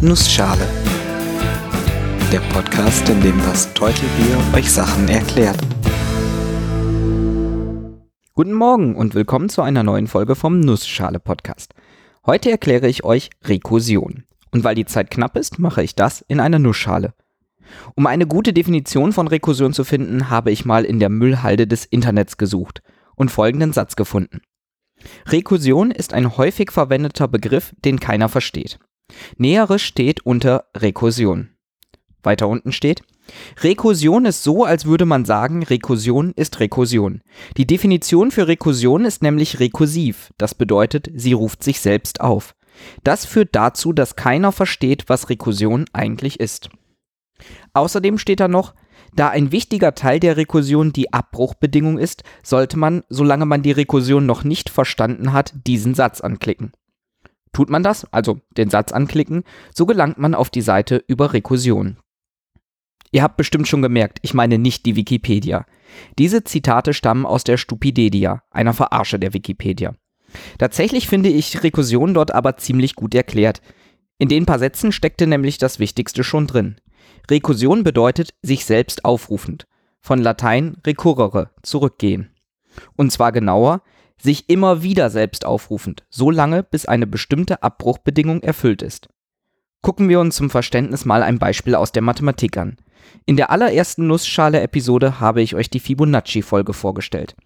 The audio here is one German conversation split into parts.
Nussschale. Der Podcast, in dem das Teutelbier euch Sachen erklärt. Guten Morgen und willkommen zu einer neuen Folge vom Nussschale Podcast. Heute erkläre ich euch Rekursion. Und weil die Zeit knapp ist, mache ich das in einer Nussschale. Um eine gute Definition von Rekursion zu finden, habe ich mal in der Müllhalde des Internets gesucht und folgenden Satz gefunden. Rekursion ist ein häufig verwendeter Begriff, den keiner versteht. Näheres steht unter Rekursion. Weiter unten steht, Rekursion ist so, als würde man sagen, Rekursion ist Rekursion. Die Definition für Rekursion ist nämlich rekursiv, das bedeutet, sie ruft sich selbst auf. Das führt dazu, dass keiner versteht, was Rekursion eigentlich ist. Außerdem steht da noch, da ein wichtiger Teil der Rekursion die Abbruchbedingung ist, sollte man, solange man die Rekursion noch nicht verstanden hat, diesen Satz anklicken. Tut man das, also den Satz anklicken, so gelangt man auf die Seite über Rekursion. Ihr habt bestimmt schon gemerkt, ich meine nicht die Wikipedia. Diese Zitate stammen aus der Stupidedia, einer Verarsche der Wikipedia. Tatsächlich finde ich Rekursion dort aber ziemlich gut erklärt. In den paar Sätzen steckte nämlich das Wichtigste schon drin. Rekursion bedeutet sich selbst aufrufend. Von Latein recurrere, zurückgehen. Und zwar genauer, sich immer wieder selbst aufrufend, so lange, bis eine bestimmte Abbruchbedingung erfüllt ist. Gucken wir uns zum Verständnis mal ein Beispiel aus der Mathematik an. In der allerersten Nussschale-Episode habe ich euch die Fibonacci-Folge vorgestellt.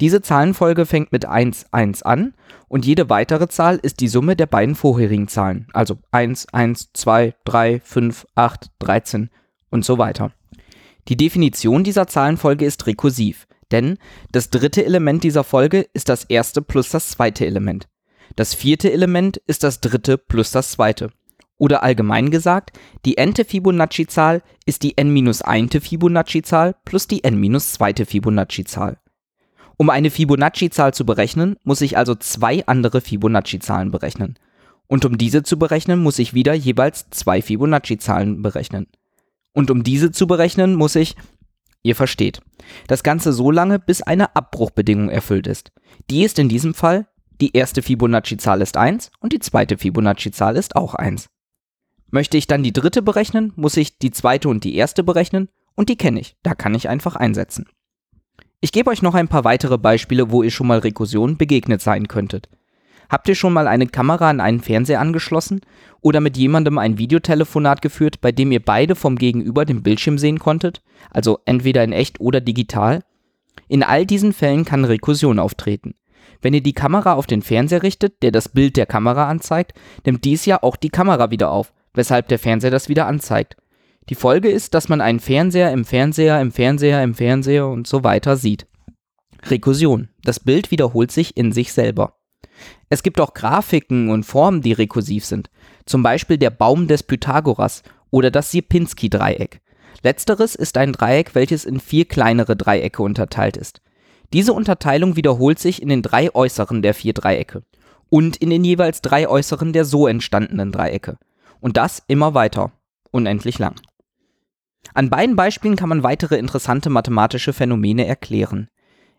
Diese Zahlenfolge fängt mit 1, 1 an und jede weitere Zahl ist die Summe der beiden vorherigen Zahlen, also 1, 1, 2, 3, 5, 8, 13 und so weiter. Die Definition dieser Zahlenfolge ist rekursiv, denn das dritte Element dieser Folge ist das erste plus das zweite Element. Das vierte Element ist das dritte plus das zweite. Oder allgemein gesagt, die n-te Fibonacci-Zahl ist die n-1. Fibonacci-Zahl plus die n-2. Fibonacci-Zahl. Um eine Fibonacci-Zahl zu berechnen, muss ich also zwei andere Fibonacci-Zahlen berechnen. Und um diese zu berechnen, muss ich wieder jeweils zwei Fibonacci-Zahlen berechnen. Und um diese zu berechnen, muss ich, ihr versteht, das Ganze so lange, bis eine Abbruchbedingung erfüllt ist. Die ist in diesem Fall, die erste Fibonacci-Zahl ist 1 und die zweite Fibonacci-Zahl ist auch 1. Möchte ich dann die dritte berechnen, muss ich die zweite und die erste berechnen und die kenne ich, da kann ich einfach einsetzen. Ich gebe euch noch ein paar weitere Beispiele, wo ihr schon mal Rekursion begegnet sein könntet. Habt ihr schon mal eine Kamera an einen Fernseher angeschlossen oder mit jemandem ein Videotelefonat geführt, bei dem ihr beide vom Gegenüber den Bildschirm sehen konntet, also entweder in echt oder digital? In all diesen Fällen kann Rekursion auftreten. Wenn ihr die Kamera auf den Fernseher richtet, der das Bild der Kamera anzeigt, nimmt dies ja auch die Kamera wieder auf, weshalb der Fernseher das wieder anzeigt. Die Folge ist, dass man einen Fernseher im Fernseher im Fernseher im Fernseher und so weiter sieht. Rekursion. Das Bild wiederholt sich in sich selber. Es gibt auch Grafiken und Formen, die rekursiv sind. Zum Beispiel der Baum des Pythagoras oder das Sierpinski-Dreieck. Letzteres ist ein Dreieck, welches in vier kleinere Dreiecke unterteilt ist. Diese Unterteilung wiederholt sich in den drei äußeren der vier Dreiecke und in den jeweils drei äußeren der so entstandenen Dreiecke. Und das immer weiter, unendlich lang. An beiden Beispielen kann man weitere interessante mathematische Phänomene erklären.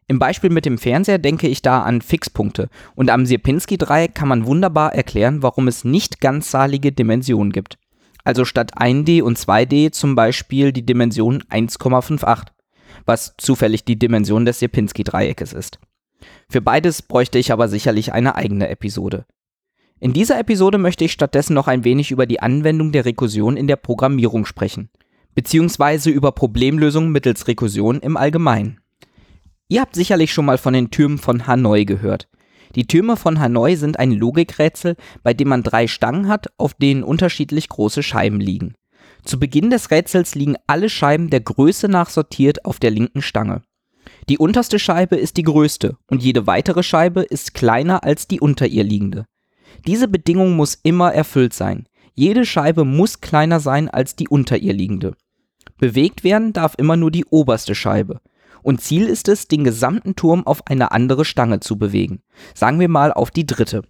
Im Beispiel mit dem Fernseher denke ich da an Fixpunkte und am Sierpinski-Dreieck kann man wunderbar erklären, warum es nicht ganzzahlige Dimensionen gibt. Also statt 1D und 2D zum Beispiel die Dimension 1,58, was zufällig die Dimension des Sierpinski-Dreieckes ist. Für beides bräuchte ich aber sicherlich eine eigene Episode. In dieser Episode möchte ich stattdessen noch ein wenig über die Anwendung der Rekursion in der Programmierung sprechen beziehungsweise über Problemlösungen mittels Rekursion im Allgemeinen. Ihr habt sicherlich schon mal von den Türmen von Hanoi gehört. Die Türme von Hanoi sind ein Logikrätsel, bei dem man drei Stangen hat, auf denen unterschiedlich große Scheiben liegen. Zu Beginn des Rätsels liegen alle Scheiben der Größe nach sortiert auf der linken Stange. Die unterste Scheibe ist die größte und jede weitere Scheibe ist kleiner als die unter ihr liegende. Diese Bedingung muss immer erfüllt sein. Jede Scheibe muss kleiner sein als die unter ihr liegende. Bewegt werden darf immer nur die oberste Scheibe. Und Ziel ist es, den gesamten Turm auf eine andere Stange zu bewegen. Sagen wir mal auf die dritte.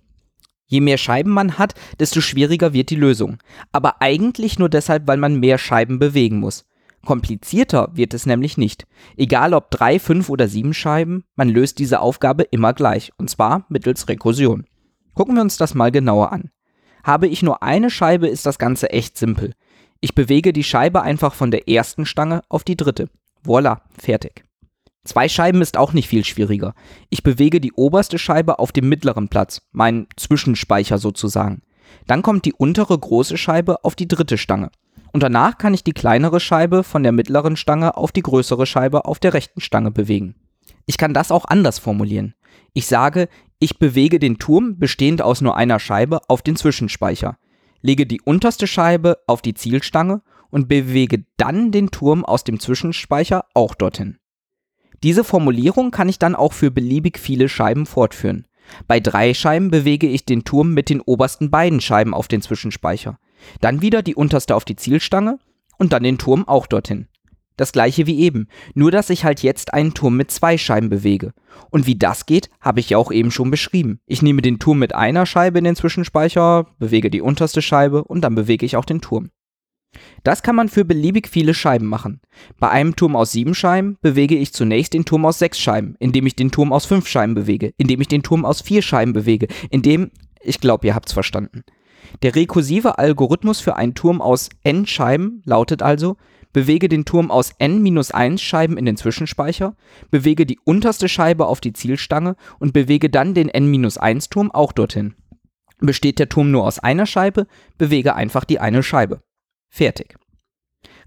Je mehr Scheiben man hat, desto schwieriger wird die Lösung. Aber eigentlich nur deshalb, weil man mehr Scheiben bewegen muss. Komplizierter wird es nämlich nicht. Egal ob drei, fünf oder sieben Scheiben, man löst diese Aufgabe immer gleich. Und zwar mittels Rekursion. Gucken wir uns das mal genauer an. Habe ich nur eine Scheibe, ist das Ganze echt simpel. Ich bewege die Scheibe einfach von der ersten Stange auf die dritte. Voila, fertig. Zwei Scheiben ist auch nicht viel schwieriger. Ich bewege die oberste Scheibe auf dem mittleren Platz, mein Zwischenspeicher sozusagen. Dann kommt die untere große Scheibe auf die dritte Stange. Und danach kann ich die kleinere Scheibe von der mittleren Stange auf die größere Scheibe auf der rechten Stange bewegen. Ich kann das auch anders formulieren. Ich sage, ich bewege den Turm bestehend aus nur einer Scheibe auf den Zwischenspeicher, lege die unterste Scheibe auf die Zielstange und bewege dann den Turm aus dem Zwischenspeicher auch dorthin. Diese Formulierung kann ich dann auch für beliebig viele Scheiben fortführen. Bei drei Scheiben bewege ich den Turm mit den obersten beiden Scheiben auf den Zwischenspeicher, dann wieder die unterste auf die Zielstange und dann den Turm auch dorthin. Das gleiche wie eben, nur dass ich halt jetzt einen Turm mit zwei Scheiben bewege. Und wie das geht, habe ich ja auch eben schon beschrieben. Ich nehme den Turm mit einer Scheibe in den Zwischenspeicher, bewege die unterste Scheibe und dann bewege ich auch den Turm. Das kann man für beliebig viele Scheiben machen. Bei einem Turm aus sieben Scheiben bewege ich zunächst den Turm aus sechs Scheiben, indem ich den Turm aus fünf Scheiben bewege, indem ich den Turm aus vier Scheiben bewege, indem, ich glaube, ihr habt's verstanden. Der rekursive Algorithmus für einen Turm aus n Scheiben lautet also, bewege den Turm aus n-1 Scheiben in den Zwischenspeicher, bewege die unterste Scheibe auf die Zielstange und bewege dann den n-1 Turm auch dorthin. Besteht der Turm nur aus einer Scheibe, bewege einfach die eine Scheibe. Fertig.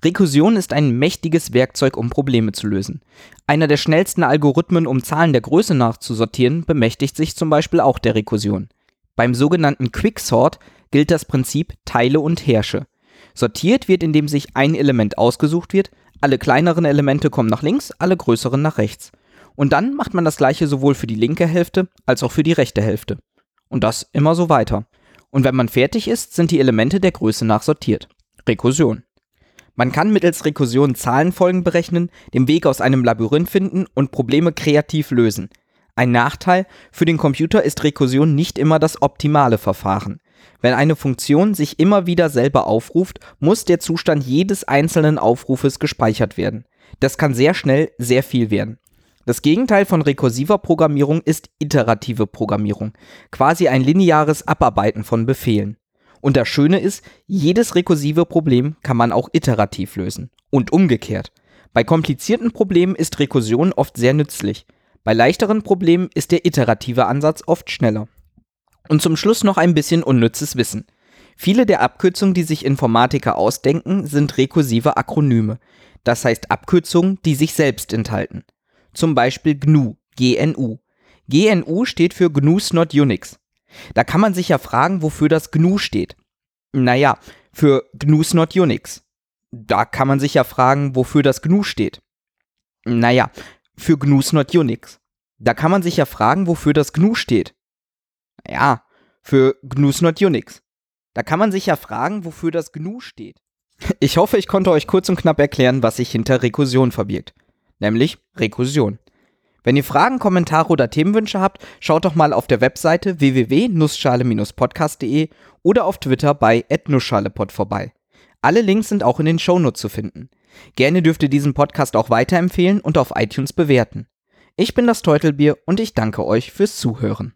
Rekursion ist ein mächtiges Werkzeug, um Probleme zu lösen. Einer der schnellsten Algorithmen, um Zahlen der Größe nach zu sortieren, bemächtigt sich zum Beispiel auch der Rekursion. Beim sogenannten Quicksort gilt das Prinzip Teile und Herrsche. Sortiert wird, indem sich ein Element ausgesucht wird, alle kleineren Elemente kommen nach links, alle größeren nach rechts. Und dann macht man das gleiche sowohl für die linke Hälfte als auch für die rechte Hälfte. Und das immer so weiter. Und wenn man fertig ist, sind die Elemente der Größe nach sortiert. Rekursion. Man kann mittels Rekursion Zahlenfolgen berechnen, den Weg aus einem Labyrinth finden und Probleme kreativ lösen. Ein Nachteil, für den Computer ist Rekursion nicht immer das optimale Verfahren. Wenn eine Funktion sich immer wieder selber aufruft, muss der Zustand jedes einzelnen Aufrufes gespeichert werden. Das kann sehr schnell sehr viel werden. Das Gegenteil von rekursiver Programmierung ist iterative Programmierung, quasi ein lineares Abarbeiten von Befehlen. Und das Schöne ist, jedes rekursive Problem kann man auch iterativ lösen. Und umgekehrt. Bei komplizierten Problemen ist Rekursion oft sehr nützlich. Bei leichteren Problemen ist der iterative Ansatz oft schneller. Und zum Schluss noch ein bisschen unnützes Wissen. Viele der Abkürzungen, die sich Informatiker ausdenken, sind rekursive Akronyme. Das heißt Abkürzungen, die sich selbst enthalten. Zum Beispiel GNU, GNU. GNU steht für GNU's Not Unix. Da kann man sich ja fragen, wofür das GNU steht. Naja, für GNU's Not Unix. Da kann man sich ja fragen, wofür das GNU steht. Naja, für GNU's Not Unix. Da kann man sich ja fragen, wofür das GNU steht. Naja, für GNU's Not Unix. Da kann man sich ja fragen, wofür das GNU steht. Ich hoffe, ich konnte euch kurz und knapp erklären, was sich hinter Rekursion verbirgt. Nämlich Rekursion. Wenn ihr Fragen, Kommentare oder Themenwünsche habt, schaut doch mal auf der Webseite www.nussschale-podcast.de oder auf Twitter bei @nussschalepod vorbei. Alle Links sind auch in den Shownotes zu finden. Gerne dürft ihr diesen Podcast auch weiterempfehlen und auf iTunes bewerten. Ich bin das Teutelbier und ich danke euch fürs Zuhören.